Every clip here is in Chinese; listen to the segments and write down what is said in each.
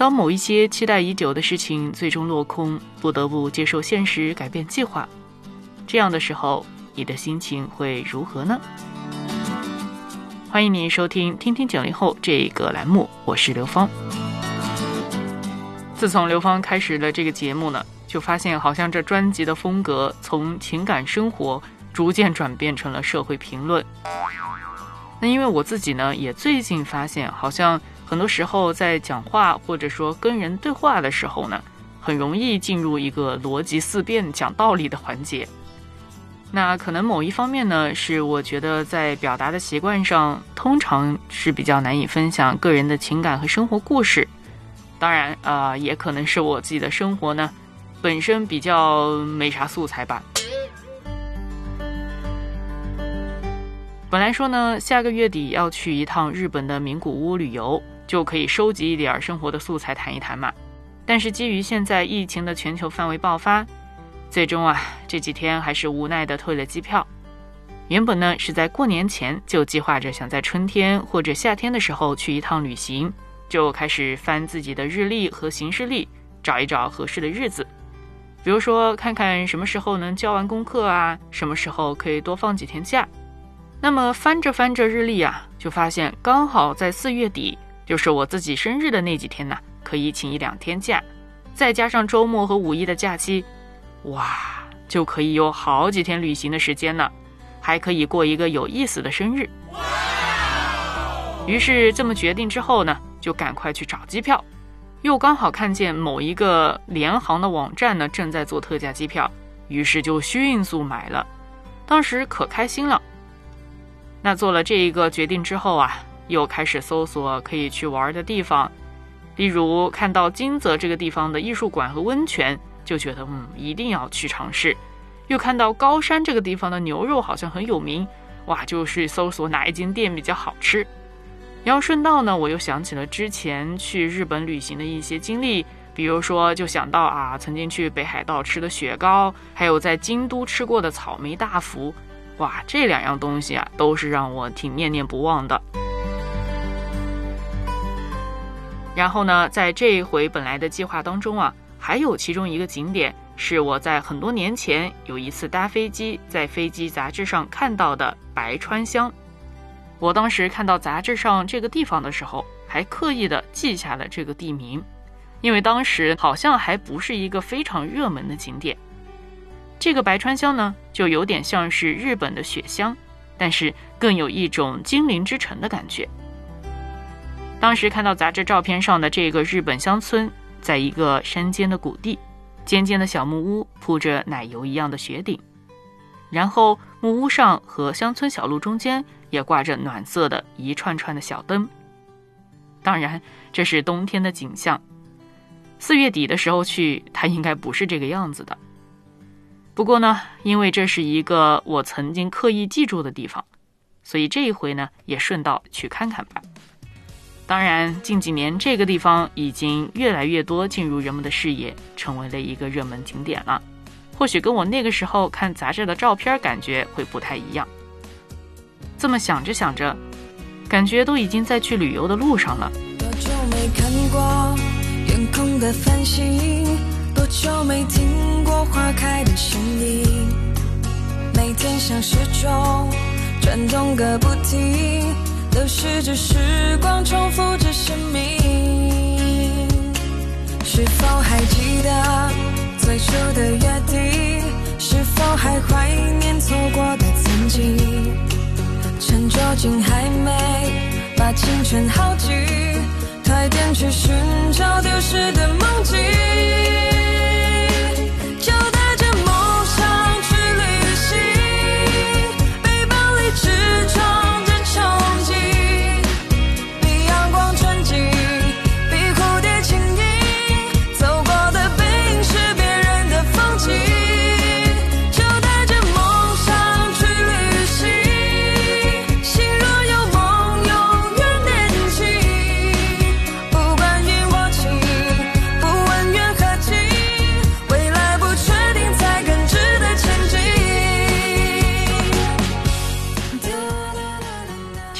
当某一些期待已久的事情最终落空，不得不接受现实，改变计划，这样的时候，你的心情会如何呢？欢迎您收听《听听九零后》这个栏目，我是刘芳。自从刘芳开始了这个节目呢，就发现好像这专辑的风格从情感生活逐渐转变成了社会评论。那因为我自己呢，也最近发现，好像。很多时候在讲话或者说跟人对话的时候呢，很容易进入一个逻辑思辨、讲道理的环节。那可能某一方面呢，是我觉得在表达的习惯上，通常是比较难以分享个人的情感和生活故事。当然啊，也可能是我自己的生活呢，本身比较没啥素材吧。本来说呢，下个月底要去一趟日本的名古屋旅游。就可以收集一点生活的素材谈一谈嘛。但是基于现在疫情的全球范围爆发，最终啊这几天还是无奈的退了机票。原本呢是在过年前就计划着想在春天或者夏天的时候去一趟旅行，就开始翻自己的日历和行事历，找一找合适的日子，比如说看看什么时候能交完功课啊，什么时候可以多放几天假。那么翻着翻着日历啊，就发现刚好在四月底。就是我自己生日的那几天呢，可以请一两天假，再加上周末和五一的假期，哇，就可以有好几天旅行的时间呢，还可以过一个有意思的生日。于是这么决定之后呢，就赶快去找机票，又刚好看见某一个联航的网站呢正在做特价机票，于是就迅速买了，当时可开心了。那做了这一个决定之后啊。又开始搜索可以去玩的地方，例如看到金泽这个地方的艺术馆和温泉，就觉得嗯一定要去尝试。又看到高山这个地方的牛肉好像很有名，哇，就是搜索哪一间店比较好吃。然后顺道呢，我又想起了之前去日本旅行的一些经历，比如说就想到啊，曾经去北海道吃的雪糕，还有在京都吃过的草莓大福，哇，这两样东西啊，都是让我挺念念不忘的。然后呢，在这一回本来的计划当中啊，还有其中一个景点是我在很多年前有一次搭飞机，在飞机杂志上看到的白川乡。我当时看到杂志上这个地方的时候，还刻意的记下了这个地名，因为当时好像还不是一个非常热门的景点。这个白川乡呢，就有点像是日本的雪乡，但是更有一种精灵之城的感觉。当时看到杂志照片上的这个日本乡村，在一个山间的谷地，尖尖的小木屋铺着奶油一样的雪顶，然后木屋上和乡村小路中间也挂着暖色的一串串的小灯。当然，这是冬天的景象，四月底的时候去，它应该不是这个样子的。不过呢，因为这是一个我曾经刻意记住的地方，所以这一回呢，也顺道去看看吧。当然，近几年这个地方已经越来越多进入人们的视野，成为了一个热门景点了。或许跟我那个时候看杂志的照片感觉会不太一样。这么想着想着，感觉都已经在去旅游的路上了。多久没看过天空的繁星？多久没听过花开的声音？每天像时钟转动个不停。流逝着时光，重复着生命。是否还记得最初的约定？是否还怀念错过的曾经？趁酒精还没把青春耗尽，快点去寻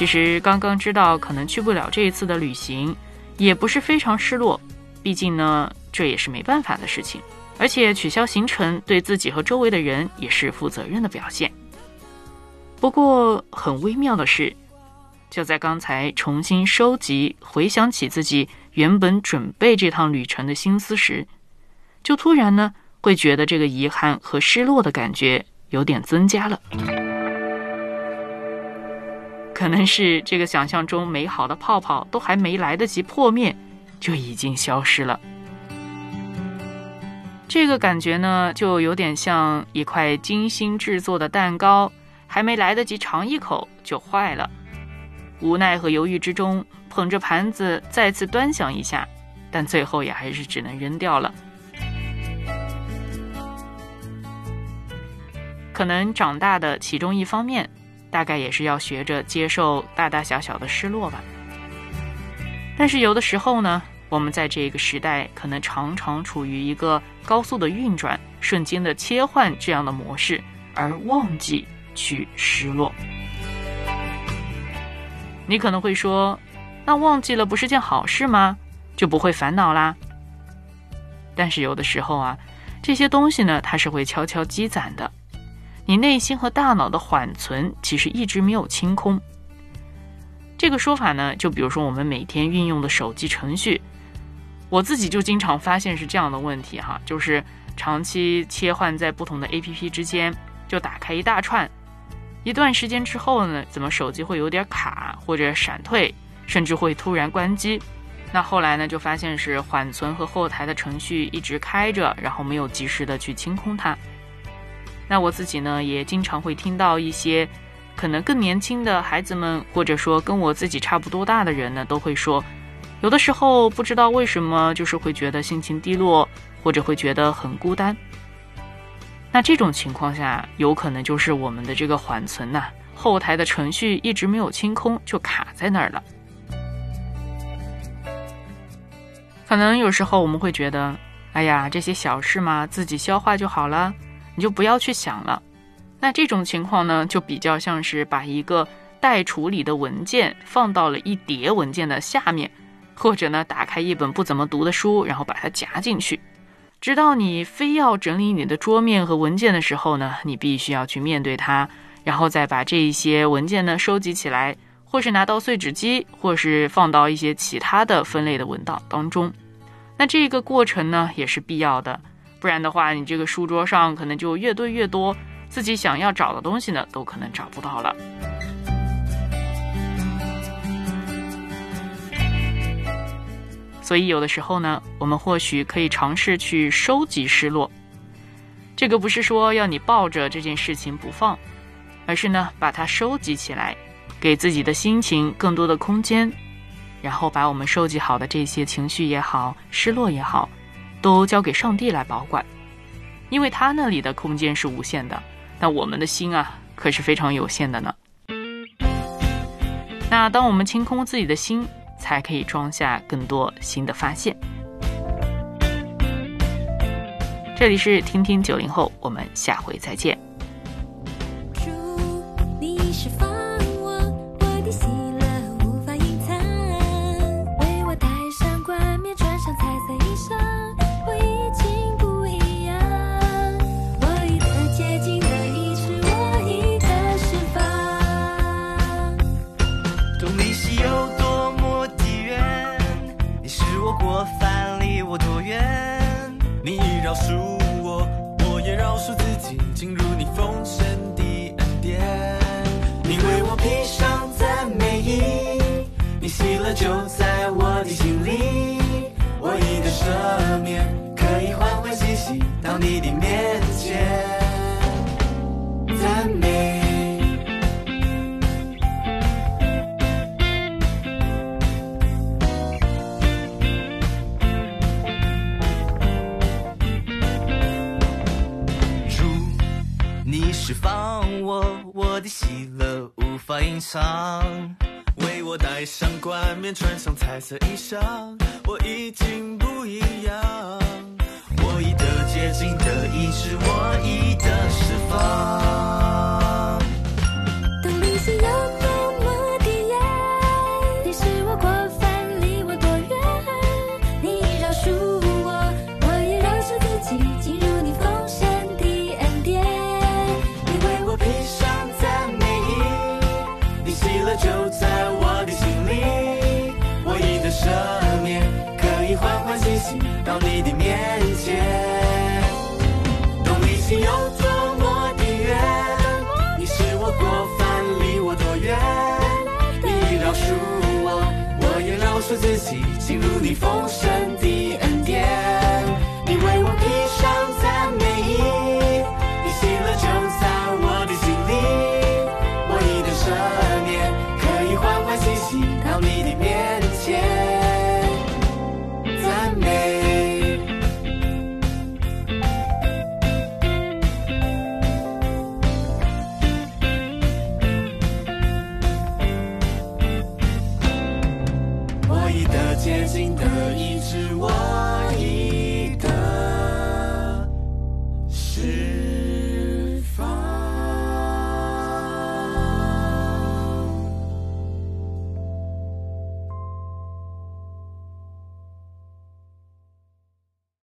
其实刚刚知道可能去不了这一次的旅行，也不是非常失落，毕竟呢，这也是没办法的事情。而且取消行程对自己和周围的人也是负责任的表现。不过很微妙的是，就在刚才重新收集、回想起自己原本准备这趟旅程的心思时，就突然呢会觉得这个遗憾和失落的感觉有点增加了。可能是这个想象中美好的泡泡都还没来得及破灭，就已经消失了。这个感觉呢，就有点像一块精心制作的蛋糕，还没来得及尝一口就坏了。无奈和犹豫之中，捧着盘子再次端详一下，但最后也还是只能扔掉了。可能长大的其中一方面，大概也是要学着接受大大小小的失落吧。但是有的时候呢。我们在这个时代，可能常常处于一个高速的运转、瞬间的切换这样的模式，而忘记去失落。你可能会说，那忘记了不是件好事吗？就不会烦恼啦？但是有的时候啊，这些东西呢，它是会悄悄积攒的。你内心和大脑的缓存其实一直没有清空。这个说法呢，就比如说我们每天运用的手机程序。我自己就经常发现是这样的问题哈，就是长期切换在不同的 A P P 之间，就打开一大串，一段时间之后呢，怎么手机会有点卡或者闪退，甚至会突然关机？那后来呢，就发现是缓存和后台的程序一直开着，然后没有及时的去清空它。那我自己呢，也经常会听到一些可能更年轻的孩子们，或者说跟我自己差不多大的人呢，都会说。有的时候不知道为什么，就是会觉得心情低落，或者会觉得很孤单。那这种情况下，有可能就是我们的这个缓存呐，后台的程序一直没有清空，就卡在那儿了。可能有时候我们会觉得，哎呀，这些小事嘛，自己消化就好了，你就不要去想了。那这种情况呢，就比较像是把一个待处理的文件放到了一叠文件的下面。或者呢，打开一本不怎么读的书，然后把它夹进去，直到你非要整理你的桌面和文件的时候呢，你必须要去面对它，然后再把这一些文件呢收集起来，或是拿到碎纸机，或是放到一些其他的分类的文档当中。那这个过程呢也是必要的，不然的话，你这个书桌上可能就越堆越多，自己想要找的东西呢都可能找不到了。所以，有的时候呢，我们或许可以尝试去收集失落。这个不是说要你抱着这件事情不放，而是呢，把它收集起来，给自己的心情更多的空间，然后把我们收集好的这些情绪也好、失落也好，都交给上帝来保管，因为他那里的空间是无限的，那我们的心啊，可是非常有限的呢。那当我们清空自己的心。才可以装下更多新的发现。这里是听听九零后，我们下回再见。披上赞美衣，你喜乐就在我的心里，我一个赦免可以欢欢喜喜到你的面前，赞美。祝你是放我我的喜。隐藏为我戴上冠冕，穿上彩色衣裳，我已经不一样。我已得接近得意志，我已得释放。到你的面前，东篱心有多么的远？你是我过犯离我多远？你饶恕我，我也饶恕自己，进入你丰盛的。我已得洁净的